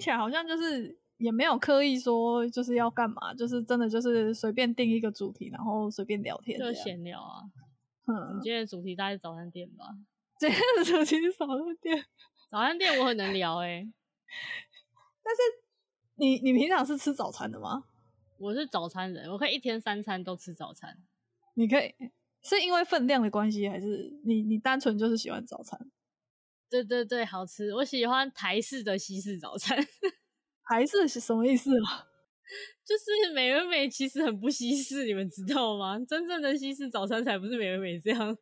听起来好像就是也没有刻意说就是要干嘛，就是真的就是随便定一个主题，然后随便聊天，就闲聊啊。嗯，你今天的主题大概是早餐店吧？今天的主题是早餐店。早餐店我很能聊哎、欸，但是你你平常是吃早餐的吗？我是早餐人，我可以一天三餐都吃早餐。你可以是因为分量的关系，还是你你单纯就是喜欢早餐？对对对，好吃。我喜欢台式的西式早餐。台式是什么意思啊？就是美而美其实很不西式，你们知道吗？真正的西式早餐才不是美而美这样。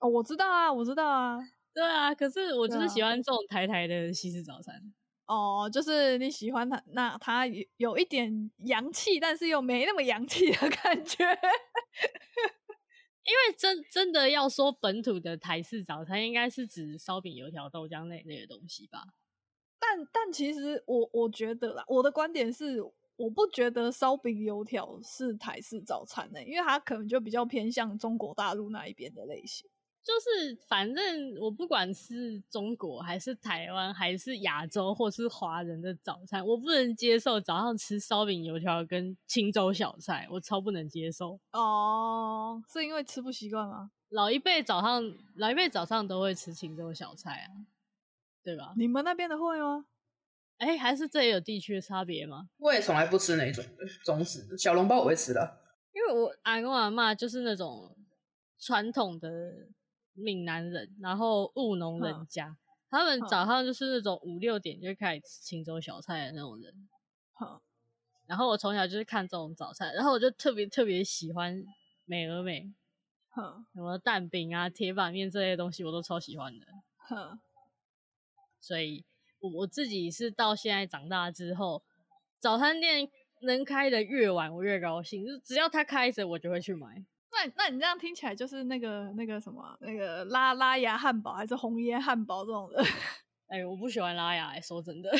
哦，我知道啊，我知道啊。对啊，可是我就是喜欢这种台台的西式早餐。哦，就是你喜欢它，那它有一点洋气，但是又没那么洋气的感觉。因为真真的要说本土的台式早餐，应该是指烧饼、油条、豆浆那类的东西吧。但但其实我我觉得啦，我的观点是，我不觉得烧饼油条是台式早餐呢、因为它可能就比较偏向中国大陆那一边的类型。就是反正我不管是中国还是台湾还是亚洲或是华人的早餐，我不能接受早上吃烧饼油条跟清粥小菜，我超不能接受。哦，是因为吃不习惯吗？老一辈早上老一辈早上都会吃清粥小菜啊，对吧？你们那边的会吗？哎、欸，还是这也有地区的差别吗？我也从来不吃那种中式小笼包，我会吃的，因为我阿公阿妈就是那种传统的。闽南人，然后务农人家，嗯、他们早上就是那种五六点就开始吃清粥小菜的那种人。嗯、然后我从小就是看这种早餐，然后我就特别特别喜欢美而美，嗯、什么蛋饼啊、铁板面这些东西我都超喜欢的。嗯、所以我我自己是到现在长大之后，早餐店能开的越晚我越高兴，就只要它开着我就会去买。那那你这样听起来就是那个那个什么那个拉拉牙汉堡还是红椰汉堡这种的？哎、欸，我不喜欢拉牙、欸，说真的，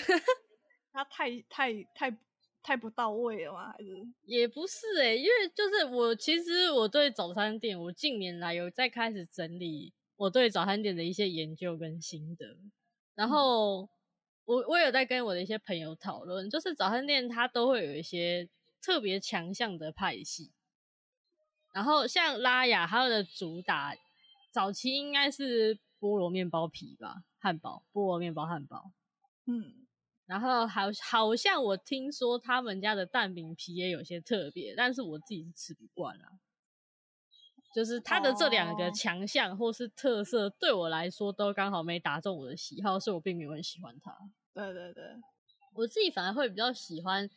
它太太太太不到位了吗？还是也不是哎、欸，因为就是我其实我对早餐店，我近年来有在开始整理我对早餐店的一些研究跟心得，然后、嗯、我我有在跟我的一些朋友讨论，就是早餐店它都会有一些特别强项的派系。然后像拉雅，它的主打早期应该是菠萝面包皮吧，汉堡，菠萝面包汉堡，嗯，然后好好像我听说他们家的蛋饼皮也有些特别，但是我自己是吃不惯啊。就是它的这两个强项或是特色，哦、对我来说都刚好没打中我的喜好，所以我并没有很喜欢它。对对对，我自己反而会比较喜欢。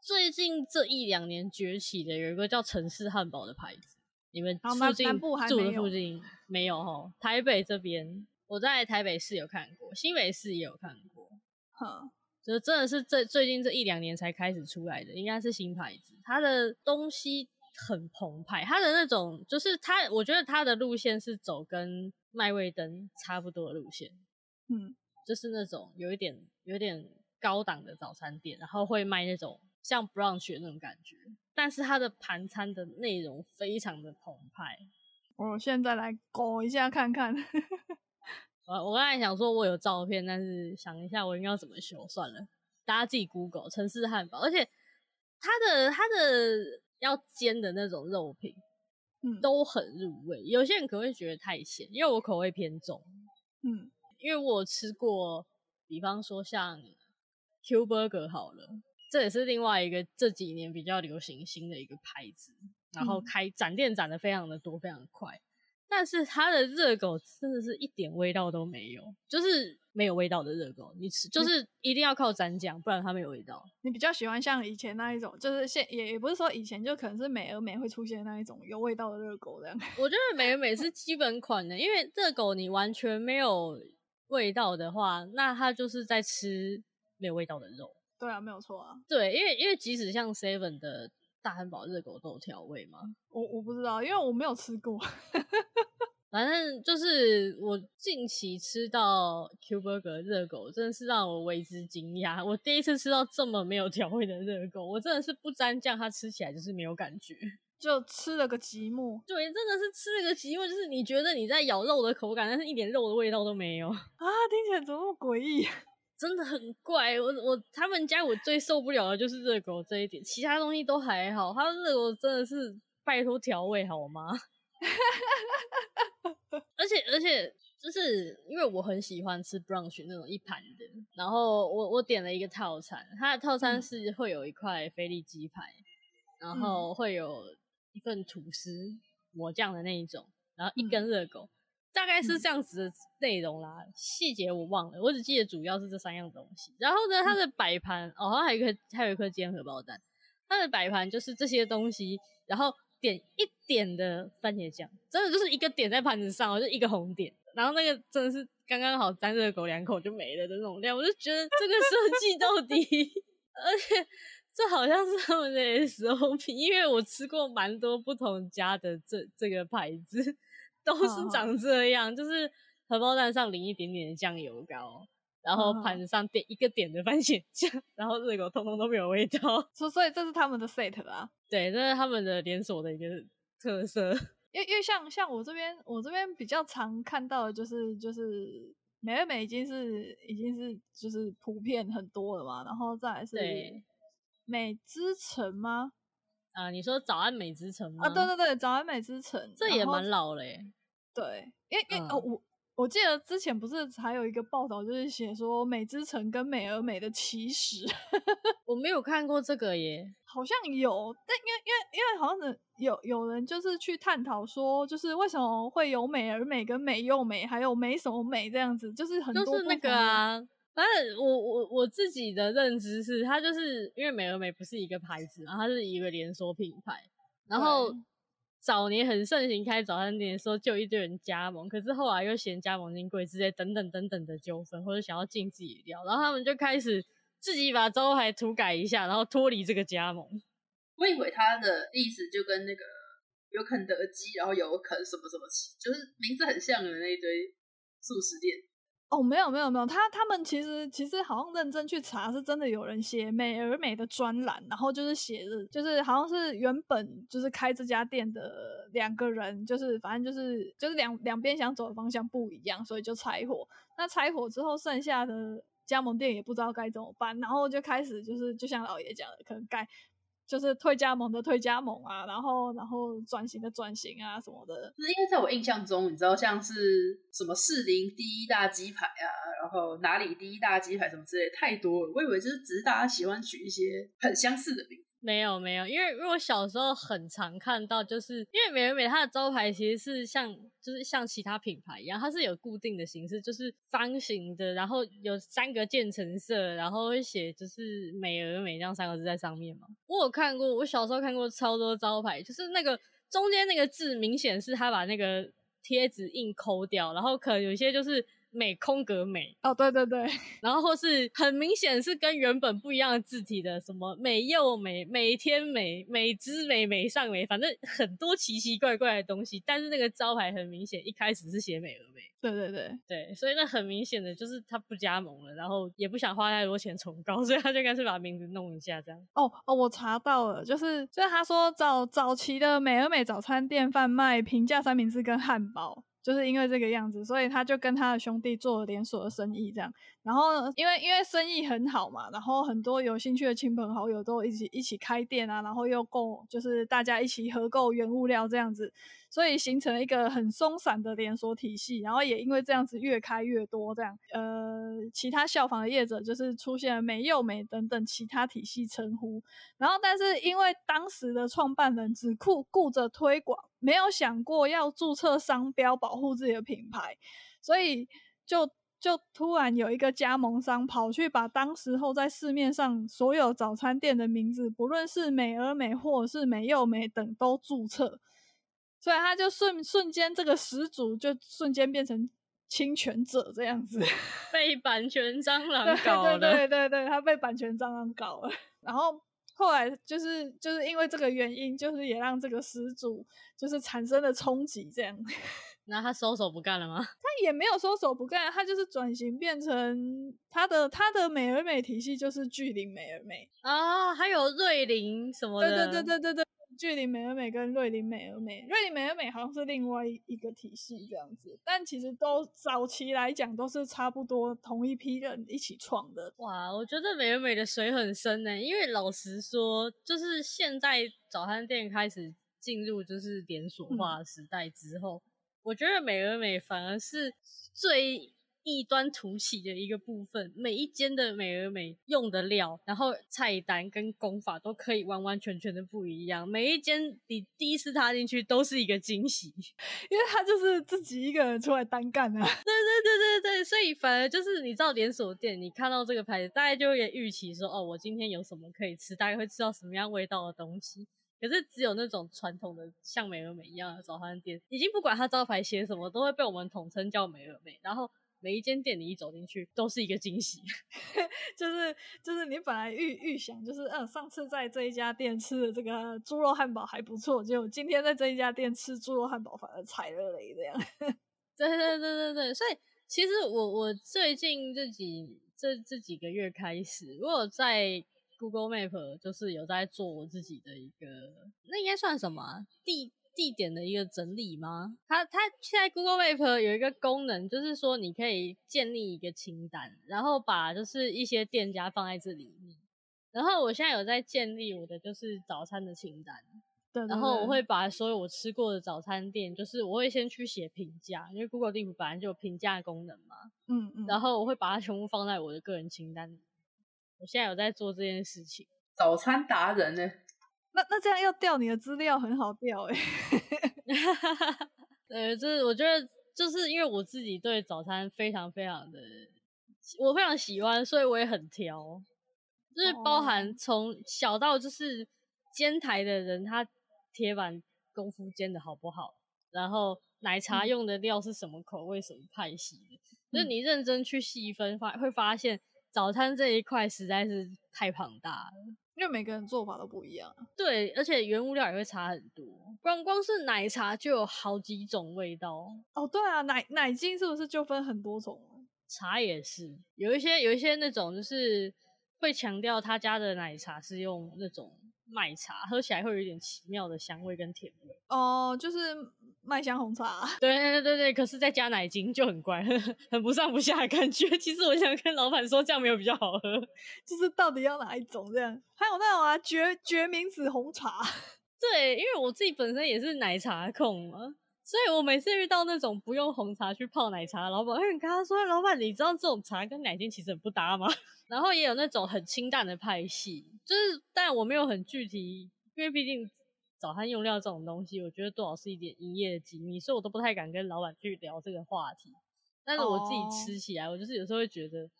最近这一两年崛起的有一个叫城市汉堡的牌子，你们附近住的附近没有哈？台北这边我在台北市有看过，新北市也有看过，哈，就真的是最最近这一两年才开始出来的，应该是新牌子。它的东西很澎湃，它的那种就是它，我觉得它的路线是走跟麦味登差不多的路线，嗯，就是那种有一点有点高档的早餐店，然后会卖那种。像 brunch 那种感觉，但是它的盘餐的内容非常的澎湃。我现在来勾一下看看。我我刚才想说我有照片，但是想一下我应该要怎么修算了。大家自己 Google 城市汉堡，而且它的它的要煎的那种肉品，嗯，都很入味。有些人可能会觉得太咸，因为我口味偏重，嗯，因为我吃过，比方说像 Q Burger 好了。这也是另外一个这几年比较流行新的一个牌子，然后开展店展的非常的多，非常的快。但是它的热狗真的是一点味道都没有，就是没有味道的热狗，你吃就是一定要靠蘸酱，不然它没有味道。你比较喜欢像以前那一种，就是现也也不是说以前就可能是美而美会出现那一种有味道的热狗这样。我觉得美而美是基本款的，因为热狗你完全没有味道的话，那它就是在吃没有味道的肉。对啊，没有错啊。对，因为因为即使像 Seven 的大汉堡热狗都有调味嘛，我我不知道，因为我没有吃过。反正就是我近期吃到 Q Burger 热狗，真的是让我为之惊讶。我第一次吃到这么没有调味的热狗，我真的是不沾酱，它吃起来就是没有感觉，就吃了个寂寞。对，真的是吃了个寂寞，就是你觉得你在咬肉的口感，但是一点肉的味道都没有啊！听起来怎么那么诡异？真的很怪。我我他们家我最受不了的就是热狗这一点，其他东西都还好，他热狗真的是拜托调味好吗？而且而且就是因为我很喜欢吃 brunch 那种一盘的，然后我我点了一个套餐，它的套餐是会有一块菲力鸡排，嗯、然后会有一份吐司抹酱的那一种，然后一根热狗。嗯大概是这样子的内容啦，细节我忘了，我只记得主要是这三样东西。然后呢，它的摆盘、嗯、哦，还有一颗，还有一颗煎荷包蛋。它的摆盘就是这些东西，然后点一点的番茄酱，真的就是一个点在盘子上，就一个红点。然后那个真的是刚刚好沾热狗两口就没了的那种量，我就觉得这个设计到底，而且这好像是他们的 SOP，因为我吃过蛮多不同家的这这个牌子。都是长这样，就是荷包蛋上淋一点点的酱油膏，然后盘子上点一个点的番茄酱，然后热狗通通都没有味道。所所以这是他们的 set 啊？对，这是他们的连锁的一个特色。因为因为像像我这边，我这边比较常看到的就是就是美味美已经是已经是就是普遍很多了嘛，然后再来是美之城吗？啊，你说早安美之城吗？啊，对对对，早安美之城，这也蛮老嘞。对，因为因为、嗯、哦，我我记得之前不是还有一个报道，就是写说美之城跟美而美的起始，我没有看过这个耶，好像有，但因为因为因为好像是有有人就是去探讨说，就是为什么会有美而美跟美又美，还有美什么美这样子，就是很多就是那个啊，反正我我我自己的认知是，它就是因为美而美不是一个牌子，然后它是一个连锁品牌，然后。早年很盛行开早餐店的时候，就一堆人加盟，可是后来又嫌加盟金贵之类等等等等的纠纷，或者想要进自己料，然后他们就开始自己把招牌涂改一下，然后脱离这个加盟。我以为他的意思就跟那个有肯德基，然后有肯什么什么，就是名字很像的那一堆速食店。哦，没有没有没有，他他们其实其实好像认真去查，是真的有人写美而美的专栏，然后就是写的，就是好像是原本就是开这家店的两个人，就是反正就是就是两两边想走的方向不一样，所以就拆伙。那拆伙之后，剩下的加盟店也不知道该怎么办，然后就开始就是就像老爷讲的，可能该。就是退加盟的退加盟啊，然后然后转型的转型啊什么的。就是因为在我印象中，你知道像是什么士林第一大鸡排啊，然后哪里第一大鸡排什么之类，太多了。我以为就是只是大家喜欢取一些很相似的名字。没有没有，因为因为我小时候很常看到，就是因为美而美它的招牌其实是像就是像其他品牌一样，它是有固定的形式，就是方形的，然后有三个渐层色，然后会写就是美而美这样三个字在上面嘛。我有看过，我小时候看过超多招牌，就是那个中间那个字明显是他把那个贴纸印抠掉，然后可能有些就是。美空格美哦，对对对，然后或是很明显是跟原本不一样的字体的，什么美又美、美天美、美之美、美上美，反正很多奇奇怪怪的东西。但是那个招牌很明显一开始是写美而美，对对对对，所以那很明显的就是他不加盟了，然后也不想花太多钱重搞，所以他就干脆把名字弄一下这样。哦哦，我查到了，就是就是他说早早期的美而美早餐店贩卖平价三明治跟汉堡。就是因为这个样子，所以他就跟他的兄弟做了连锁的生意，这样。然后，因为因为生意很好嘛，然后很多有兴趣的亲朋好友都一起一起开店啊，然后又购，就是大家一起合购原物料这样子，所以形成了一个很松散的连锁体系。然后也因为这样子越开越多，这样，呃，其他效仿的业者就是出现了美又美等等其他体系称呼。然后，但是因为当时的创办人只顾顾着推广，没有想过要注册商标保护自己的品牌，所以就。就突然有一个加盟商跑去把当时候在市面上所有早餐店的名字，不论是美而美或者是美又美等都注册，所以他就瞬瞬间这个始祖就瞬间变成侵权者这样子，被版权蟑螂搞了。对对对对，他被版权蟑螂搞了。然后后来就是就是因为这个原因，就是也让这个始祖就是产生了冲击这样。那他收手不干了吗？他也没有收手不干，他就是转型变成他的他的美而美体系就是巨灵美而美啊，还有瑞灵什么的。对对对对对对，巨林美而美跟瑞林美而美，瑞林美而美好像是另外一个体系这样子，但其实都早期来讲都是差不多同一批人一起创的。哇，我觉得美而美的水很深呢，因为老实说，就是现在早餐店开始进入就是连锁化时代之后，嗯、我觉得美而美反而是最。异端突起的一个部分，每一间的美而美用的料，然后菜单跟功法都可以完完全全的不一样。每一间你第一次踏进去都是一个惊喜，因为他就是自己一个人出来单干啊。对对对对对，所以反而就是你知道连锁店，你看到这个牌子，大概就会预期说，哦，我今天有什么可以吃，大概会吃到什么样味道的东西。可是只有那种传统的像美而美一样的早餐店，已经不管它招牌写什么，都会被我们统称叫美而美，然后。每一间店你一走进去都是一个惊喜，就是就是你本来预预想就是嗯，上次在这一家店吃的这个猪肉汉堡还不错，结果今天在这一家店吃猪肉汉堡反而踩了雷这样。对对对对对，所以其实我我最近这几这这几个月开始，我有在 Google Map 就是有在做我自己的一个，那应该算什么地？地点的一个整理吗？它它现在 Google Map 有一个功能，就是说你可以建立一个清单，然后把就是一些店家放在这里面。然后我现在有在建立我的就是早餐的清单，对对对，然后我会把所有我吃过的早餐店，就是我会先去写评价，因为 Google 地图本来就有评价功能嘛。嗯嗯。然后我会把它全部放在我的个人清单里。我现在有在做这件事情。早餐达人呢？那那这样要调你的资料很好调哎，呃，就是我觉得就是因为我自己对早餐非常非常的，我非常喜欢，所以我也很挑，就是包含从小到就是煎台的人，他铁板功夫煎的好不好，然后奶茶用的料是什么口味、什么派系的，就是你认真去细分发会发现早餐这一块实在是太庞大了。因为每个人做法都不一样，对，而且原物料也会差很多。光光是奶茶就有好几种味道哦。对啊，奶奶精是不是就分很多种？茶也是，有一些有一些那种就是会强调他家的奶茶是用那种麦茶，喝起来会有一点奇妙的香味跟甜味。哦，就是。麦香红茶，对对对对，可是再加奶精就很乖，很不上不下的感觉。其实我想跟老板说，这样没有比较好喝，就是到底要哪一种这样？还有那种啊，决决明子红茶。对，因为我自己本身也是奶茶控嘛，所以我每次遇到那种不用红茶去泡奶茶的老板，我跟他说：“老板，你知道这种茶跟奶精其实很不搭吗？” 然后也有那种很清淡的派系，就是但我没有很具体，因为毕竟。早餐用料这种东西，我觉得多少是一点营业的机密，所以我都不太敢跟老板去聊这个话题。但是我自己吃起来，oh. 我就是有时候会觉得，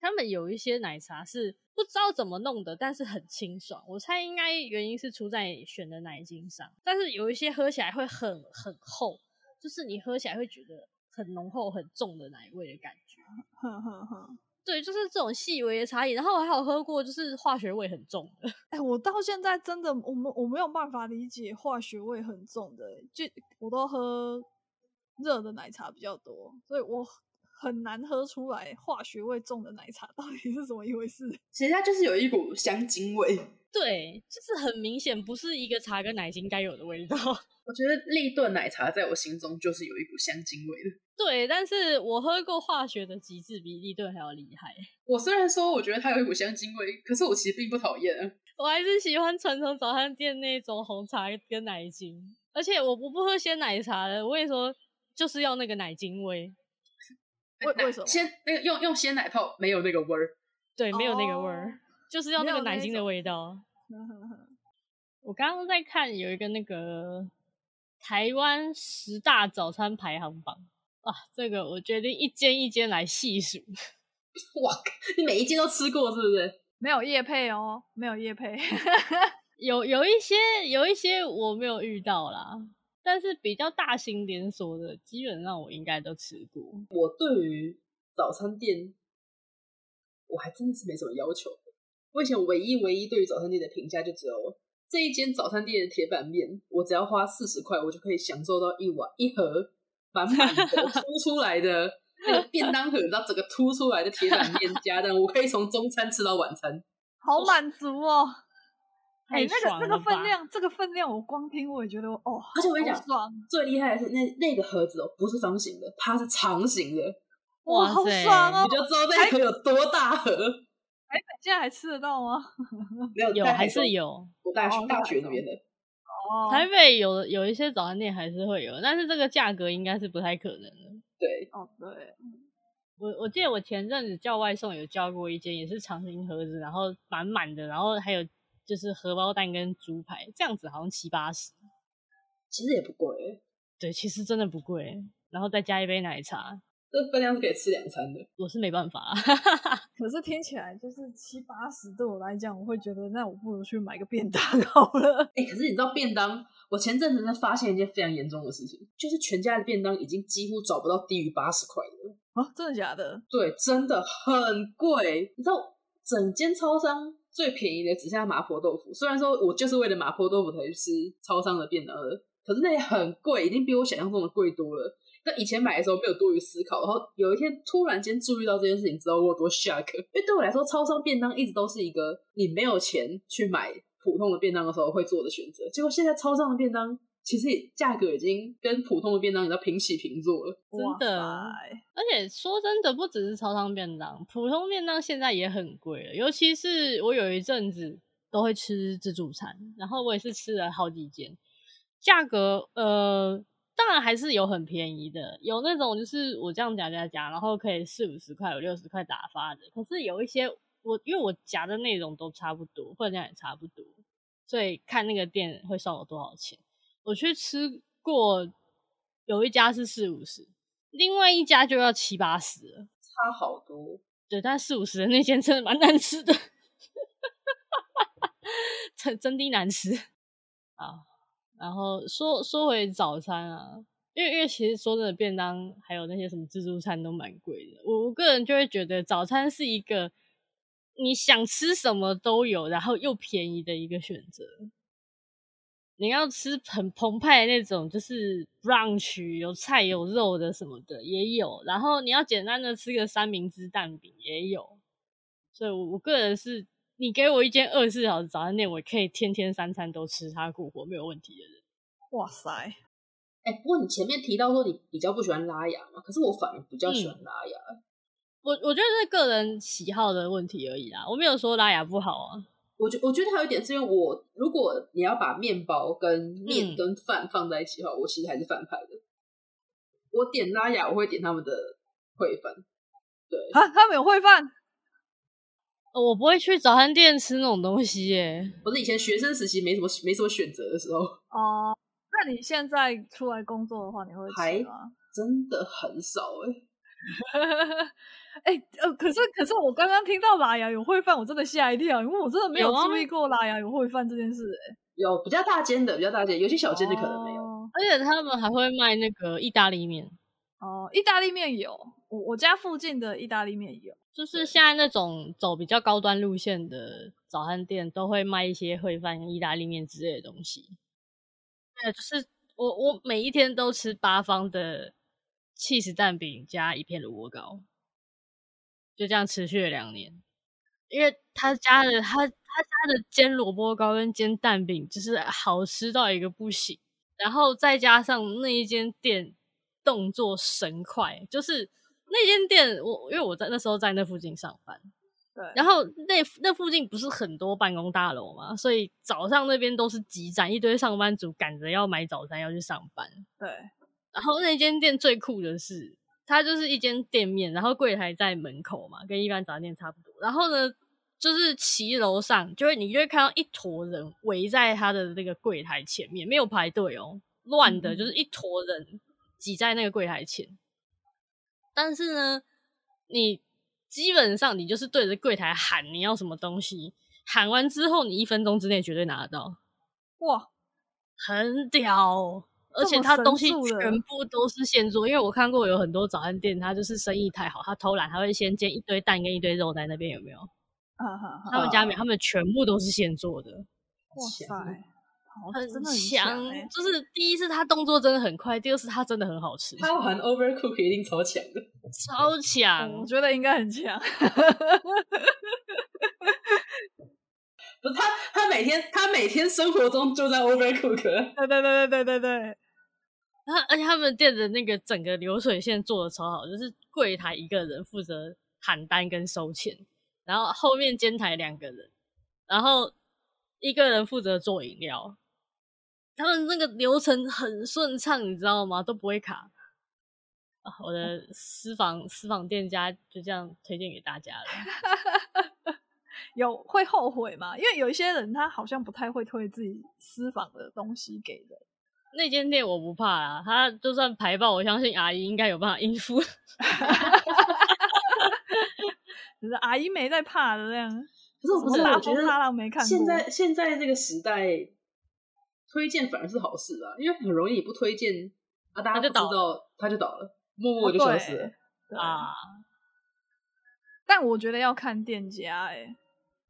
他们有一些奶茶是不知道怎么弄的，但是很清爽。我猜应该原因是出在选的奶精上，但是有一些喝起来会很很厚，就是你喝起来会觉得很浓厚、很重的奶味的感觉。哼哼哼。对，就是这种细微的差异。然后我还有喝过，就是化学味很重的。哎，我到现在真的，我们我没有办法理解化学味很重的。就我都喝热的奶茶比较多，所以我很难喝出来化学味重的奶茶到底是怎么一回事。其实它就是有一股香精味。对，就是很明显不是一个茶跟奶精该有的味道。我觉得立顿奶茶在我心中就是有一股香精味的。对，但是我喝过化学的极致比立顿还要厉害。我虽然说我觉得它有一股香精味，可是我其实并不讨厌。我还是喜欢传统早餐店那种红茶跟奶精，而且我不不喝鲜奶茶的。我跟你说，就是要那个奶精味。为为什么？鲜那个用用鲜奶泡没有那个味儿。对，没有那个味儿，哦、就是要那个奶精的味道。我刚刚在看有一个那个。台湾十大早餐排行榜啊，这个我决定一间一间来细数。哇，你每一间都吃过是不是？没有叶配哦，没有叶配。有有一些有一些我没有遇到啦，但是比较大型连锁的，基本上我应该都吃过。我对于早餐店，我还真的是没什么要求。我以前唯一唯一对于早餐店的评价就只有。这一间早餐店的铁板面，我只要花四十块，我就可以享受到一碗一盒满满的 凸出来的那个便当盒，然后整个凸出来的铁板面加蛋，我可以从中餐吃到晚餐，好满足哦。哎、那个那个分量，这个分量，我光听我也觉得哦，而且我跟你讲，最厉害的是那那个盒子哦，不是方形的，它是长形的，哇，好爽哦！你就知道那盒有多大盒。哎，现在还吃得到吗？没有，有还是有。我大学、哦、大学那边的。哦，台北有有一些早餐店还是会有，但是这个价格应该是不太可能的。对，哦对，我我记得我前阵子叫外送有叫过一间，也是长形盒子，然后满满的，然后还有就是荷包蛋跟猪排，这样子好像七八十，其实也不贵。对，其实真的不贵，然后再加一杯奶茶。这分量是可以吃两餐的，我是没办法。可是听起来就是七八十，对我来讲，我会觉得那我不如去买个便当好了。哎、欸，可是你知道便当？我前阵子在发现一件非常严重的事情，就是全家的便当已经几乎找不到低于八十块的啊！真的假的？对，真的很贵。你知道，整间超商最便宜的只剩下麻婆豆腐。虽然说我就是为了麻婆豆腐才去吃超商的便当的，可是那也很贵，已经比我想象中的贵多了。那以前买的时候没有多余思考，然后有一天突然间注意到这件事情，知道我有多 shock。因为对我来说，超商便当一直都是一个你没有钱去买普通的便当的时候会做的选择。结果现在超商的便当其实价格已经跟普通的便当你知道平起平坐了，真的。而且说真的，不只是超商便当，普通便当现在也很贵了。尤其是我有一阵子都会吃自助餐，然后我也是吃了好几间，价格呃。当然还是有很便宜的，有那种就是我这样夹夹夹，然后可以四五十块、五六十块打发的。可是有一些我因为我夹的内容都差不多，分量也差不多，所以看那个店会算我多少钱。我去吃过，有一家是四五十，另外一家就要七八十了，差好多。对，但四五十的那间真的蛮难吃的，真真的难吃啊。然后说说回早餐啊，因为因为其实说真的，便当还有那些什么自助餐都蛮贵的。我我个人就会觉得早餐是一个你想吃什么都有，然后又便宜的一个选择。你要吃很澎湃的那种，就是 brunch 有菜有肉的什么的也有，然后你要简单的吃个三明治蛋饼也有。所以我我个人是。你给我一间二十四小时早餐店，我可以天天三餐都吃它过活，没有问题的人。哇塞！哎、欸，不过你前面提到说你比较不喜欢拉牙嘛，可是我反而比较喜欢拉牙。嗯、我我觉得是个人喜好的问题而已啦，我没有说拉牙不好啊。我觉我觉得还有一点是因为我，如果你要把面包跟面跟饭放在一起的话，嗯、我其实还是饭派的。我点拉雅，我会点他们的烩饭。对啊，他们有烩饭。我不会去早餐店吃那种东西耶。我是以前学生时期没什么没什么选择的时候。哦、呃，那你现在出来工作的话，你会吃吗？还真的很少哎。哎、欸，呃，可是可是我刚刚听到拉牙有烩饭，我真的吓一跳，因为我真的没有注意过拉牙有烩饭这件事。哎，有比较大间的，比较大间，有些小间的可能没有。哦、而且他们还会卖那个意大利面。哦，意大利面有，我我家附近的意大利面有。就是现在那种走比较高端路线的早餐店，都会卖一些烩饭、意大利面之类的东西。对，就是我我每一天都吃八方的起司蛋饼加一片萝卜糕，就这样持续了两年。因为他家的他他家的煎萝卜糕跟煎蛋饼就是好吃到一个不行，然后再加上那一间店动作神快，就是。那间店，我因为我在那时候在那附近上班，对，然后那那附近不是很多办公大楼嘛，所以早上那边都是挤站，一堆上班族赶着要买早餐要去上班，对。然后那间店最酷的是，它就是一间店面，然后柜台在门口嘛，跟一般杂店差不多。然后呢，就是骑楼上，就会你就会看到一坨人围在他的那个柜台前面，没有排队哦，乱的，就是一坨人挤在那个柜台前。但是呢，你基本上你就是对着柜台喊你要什么东西，喊完之后你一分钟之内绝对拿得到，哇，很屌！而且他东西全部都是现做，因为我看过有很多早餐店，他就是生意太好，他偷懒，他会先煎一堆蛋跟一堆肉在那边，有没有？啊哈，他们家没，他们全部都是现做的，哇塞！很真的很强，欸、就是第一是他动作真的很快，第二是他真的很好吃。他玩 Overcook 一定超强的，超强，我觉得应该很强。不是他，他每天他每天生活中就在 overcook。对对对对对对对。他而且他们店的那个整个流水线做的超好，就是柜台一个人负责喊单跟收钱，然后后面监台两个人，然后一个人负责做饮料。他们那个流程很顺畅，你知道吗？都不会卡。我的 私房私房店家就这样推荐给大家了。有会后悔吗？因为有一些人他好像不太会推自己私房的东西给人。那间店我不怕啦，他就算排爆，我相信阿姨应该有办法应付。只是阿姨没在怕的这样。可是我不是，我觉得他没看。现在现在这个时代，推荐反而是好事啊，因为很容易不推荐啊，大家就知道他就倒了。默默就消失了啊！但我觉得要看店家哎、欸。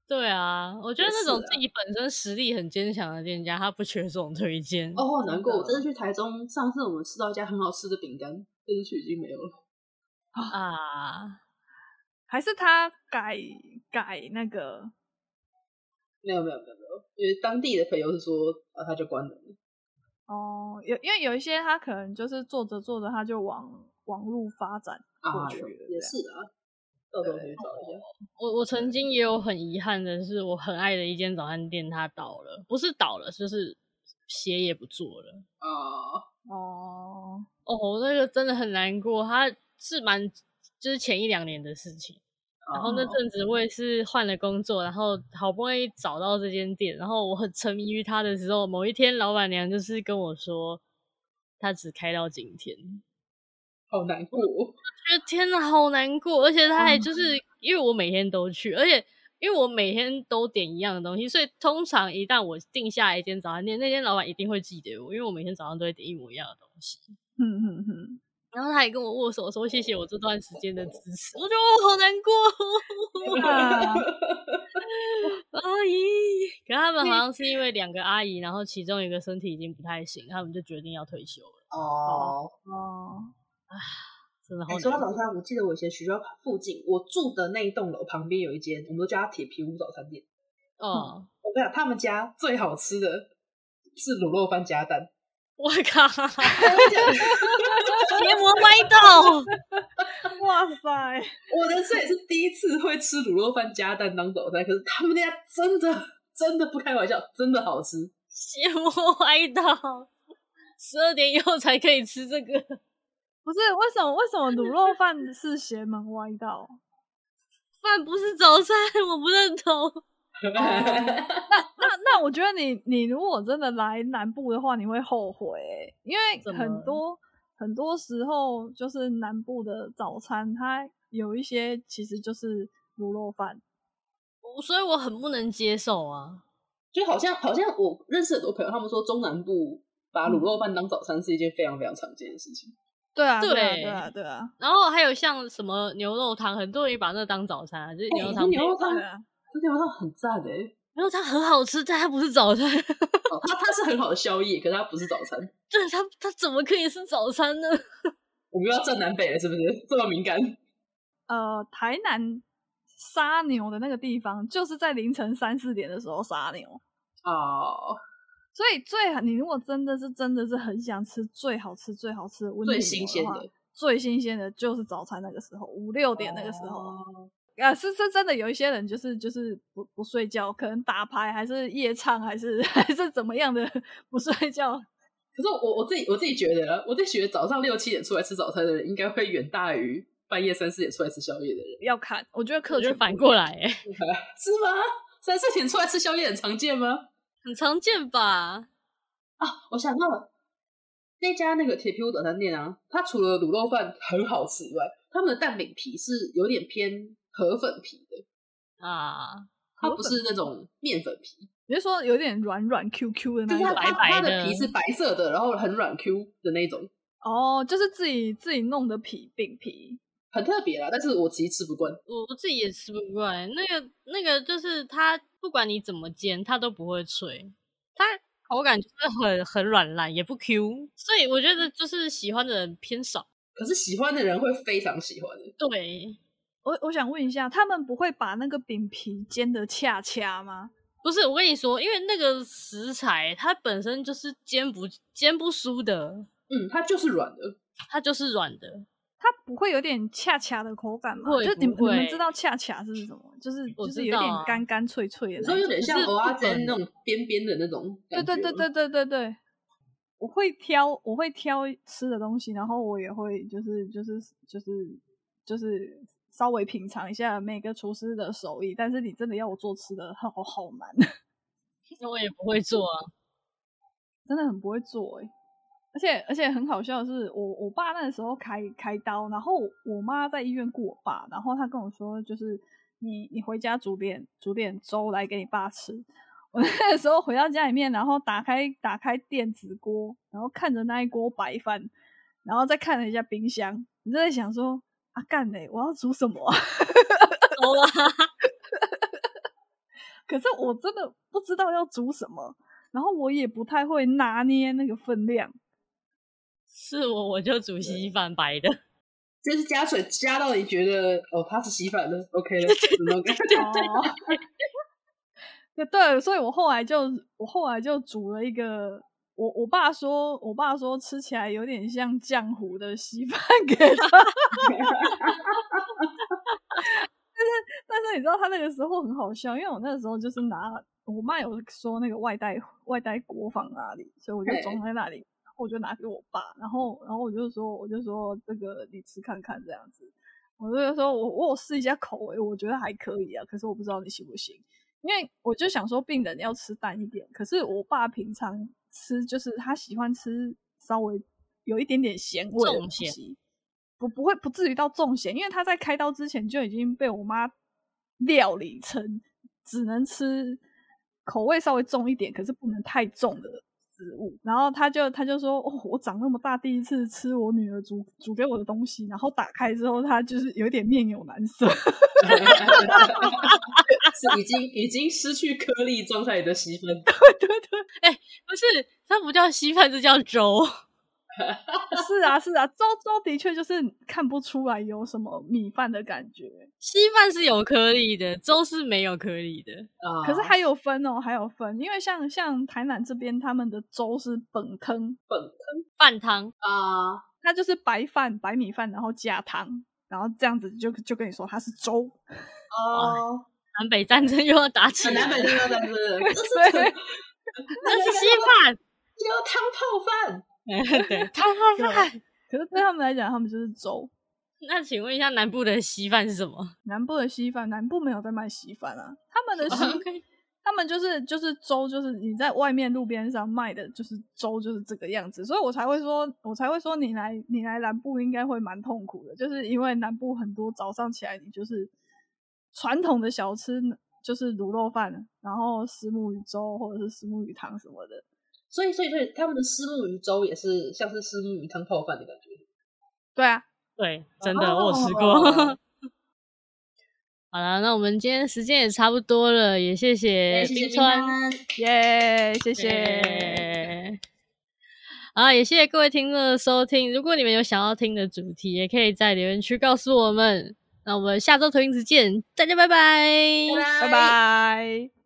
对啊，我觉得那种自己本身实力很坚强的店家，他不缺这种推荐。哦，好难过！我这次去台中，上次我们吃到一家很好吃的饼干，这次去已经没有了啊！还是他改改那个？没有没有没有没有，因为当地的朋友是说啊，他就关了。哦，有因为有一些他可能就是做着做着他就往。网络发展过去了，啊，也是啊。到时候可以找一下。我我曾经也有很遗憾的是，我很爱的一间早餐店，它倒了，不是倒了，就是鞋也不做了。哦哦哦，那个真的很难过。它是蛮就是前一两年的事情，然后那阵子我也是换了工作，然后好不容易找到这间店，然后我很沉迷于它的时候，某一天老板娘就是跟我说，他只开到今天。好难过，我觉得天哪，好难过！而且他还就是因为我每天都去，而且因为我每天都点一样的东西，所以通常一旦我定下一间早餐店，那间老板一定会记得我，因为我每天早上都会点一模一样的东西。嗯嗯嗯。然后他也跟我握手说谢谢我这段时间的支持，我觉得我好难过。阿姨，可他们好像是因为两个阿姨，然后其中一个身体已经不太行，他们就决定要退休了。哦哦。啊，真的好。说到早餐，我记得我以前学校附近，我住的那一栋楼旁边有一间，我们都叫它铁皮屋早餐店。哦、嗯，我跟你讲，他们家最好吃的是卤肉饭加蛋。我靠！邪魔歪道！哇塞！我人生也是第一次会吃卤肉饭加蛋当早餐，可是他们家真的真的不开玩笑，真的好吃。邪魔歪道！十二点以后才可以吃这个。不是为什么？为什么卤肉 饭是邪门歪道？饭不是早餐，我不认同。哦、那那那，我觉得你你如果真的来南部的话，你会后悔，因为很多很多时候就是南部的早餐，它有一些其实就是卤肉饭，所以我很不能接受啊。就好像好像我认识很多朋友，他们说中南部把卤肉饭当早餐是一件非常非常常见的事情。对啊，对啊，对啊，对啊。然后还有像什么牛肉汤，很多人也把那个当早餐啊，就是牛肉汤、欸。牛肉汤，牛肉汤很赞的，牛肉汤很好吃，但它不是早餐。哦，它它是很好的宵夜，可是它不是早餐。对，它它怎么可以是早餐呢？我们要站南北了，是不是这么敏感？呃，台南杀牛的那个地方，就是在凌晨三四点的时候杀牛。哦。所以最，你如果真的是真的是很想吃最好吃最好吃的最新鲜的最新鲜的就是早餐那个时候五六点那个时候，哦、啊是是真的有一些人就是就是不不睡觉，可能打牌还是夜唱还是 还是怎么样的不睡觉。可是我我自己我自己觉得，我自己觉得早上六七点出来吃早餐的人，应该会远大于半夜三四点出来吃宵夜的人。要看，我觉得客群反过来，哎，是吗？三四点出来吃宵夜很常见吗？很常见吧？啊，我想到了，那家那个铁皮屋早餐店啊，它除了卤肉饭很好吃以外，他们的蛋饼皮是有点偏河粉皮的啊，它不是那种面粉皮，你是说有点软软 Q Q 的那种？白白的，它的皮是白色的，然后很软 Q 的那种。哦，就是自己自己弄的皮饼皮，很特别啦。但是我其实吃不惯，我我自己也吃不惯。那个那个就是它。不管你怎么煎，它都不会脆，它口感就是很很软烂，也不 Q，所以我觉得就是喜欢的人偏少。可是喜欢的人会非常喜欢的。对，我我想问一下，他们不会把那个饼皮煎得恰恰吗？不是，我跟你说，因为那个食材它本身就是煎不煎不酥的，嗯，它就是软的，它就是软的，它不会有点恰恰的口感吗？会就你们你们知道恰恰是什么？就是就是有点干干脆脆的所以有点像是蚵仔煎那种边边的那种对。对对对对对对，我会挑我会挑吃的东西，然后我也会就是就是就是就是稍微品尝一下每个厨师的手艺。但是你真的要我做吃的，好好难，那我也不会做啊，真的很不会做哎、欸。而且而且很好笑的是，我我爸那个时候开开刀，然后我妈在医院顾我爸，然后他跟我说，就是你你回家煮点煮点粥来给你爸吃。我 那个时候回到家里面，然后打开打开电子锅，然后看着那一锅白饭，然后再看了一下冰箱，你就在想说啊干嘞，我要煮什么啊？走啊！可是我真的不知道要煮什么，然后我也不太会拿捏那个分量。是我我就煮稀饭白的，就是加水加到你觉得哦，它是稀饭的，OK 了，那种感觉。对 对，所以我后来就我后来就煮了一个，我我爸说，我爸说吃起来有点像浆糊的稀饭给他。但是但是你知道他那个时候很好笑，因为我那个时候就是拿我妈有说那个外带外带锅放哪里，所以我就装在那里。我就拿给我爸，然后，然后我就说，我就说这个你吃看看这样子。我就说我我有试一下口味，我觉得还可以啊，可是我不知道你行不行。因为我就想说病人要吃淡一点，可是我爸平常吃就是他喜欢吃稍微有一点点咸味的东西，不不会不至于到重咸，因为他在开刀之前就已经被我妈料理成只能吃口味稍微重一点，可是不能太重的。食物，然后他就他就说：“哦，我长那么大第一次吃我女儿煮煮给我的东西。”然后打开之后，他就是有点面有难色，是已经已经失去颗粒状态的稀饭。对对对，哎、欸，不是，它不叫稀饭，这叫粥。是啊是啊，粥粥的确就是看不出来有什么米饭的感觉。稀饭是有颗粒的，粥是没有颗粒的。啊，可是还有分哦，还有分，因为像像台南这边他们的粥是本汤，本汤饭汤啊，它就是白饭白米饭，然后加汤，然后这样子就就跟你说它是粥。哦，南北战争又要打起来，南北战争，对，那是稀饭，就要汤泡饭。对，汤泡饭。可是对他们来讲，他们就是粥。那请问一下，南部的稀饭是什么？南部的稀饭，南部没有在卖稀饭啊。他们的稀，Okay. 他们就是就是粥，就是你在外面路边上卖的，就是粥，就是这个样子。所以我才会说，我才会说，你来你来南部应该会蛮痛苦的，就是因为南部很多早上起来，你就是传统的小吃，就是卤肉饭，然后石目鱼粥或者是石目鱼汤什么的。所以，所以，所以他们的虱目鱼粥也是像是虱目鱼汤泡饭的感觉。对啊，对，真的，哦、我吃过。好了，那我们今天时间也差不多了，也谢谢冰川，耶，谢谢。啊，也谢谢各位听众的收听。如果你们有想要听的主题，也可以在留言区告诉我们。那我们下周同一时间见，大家拜拜，拜拜。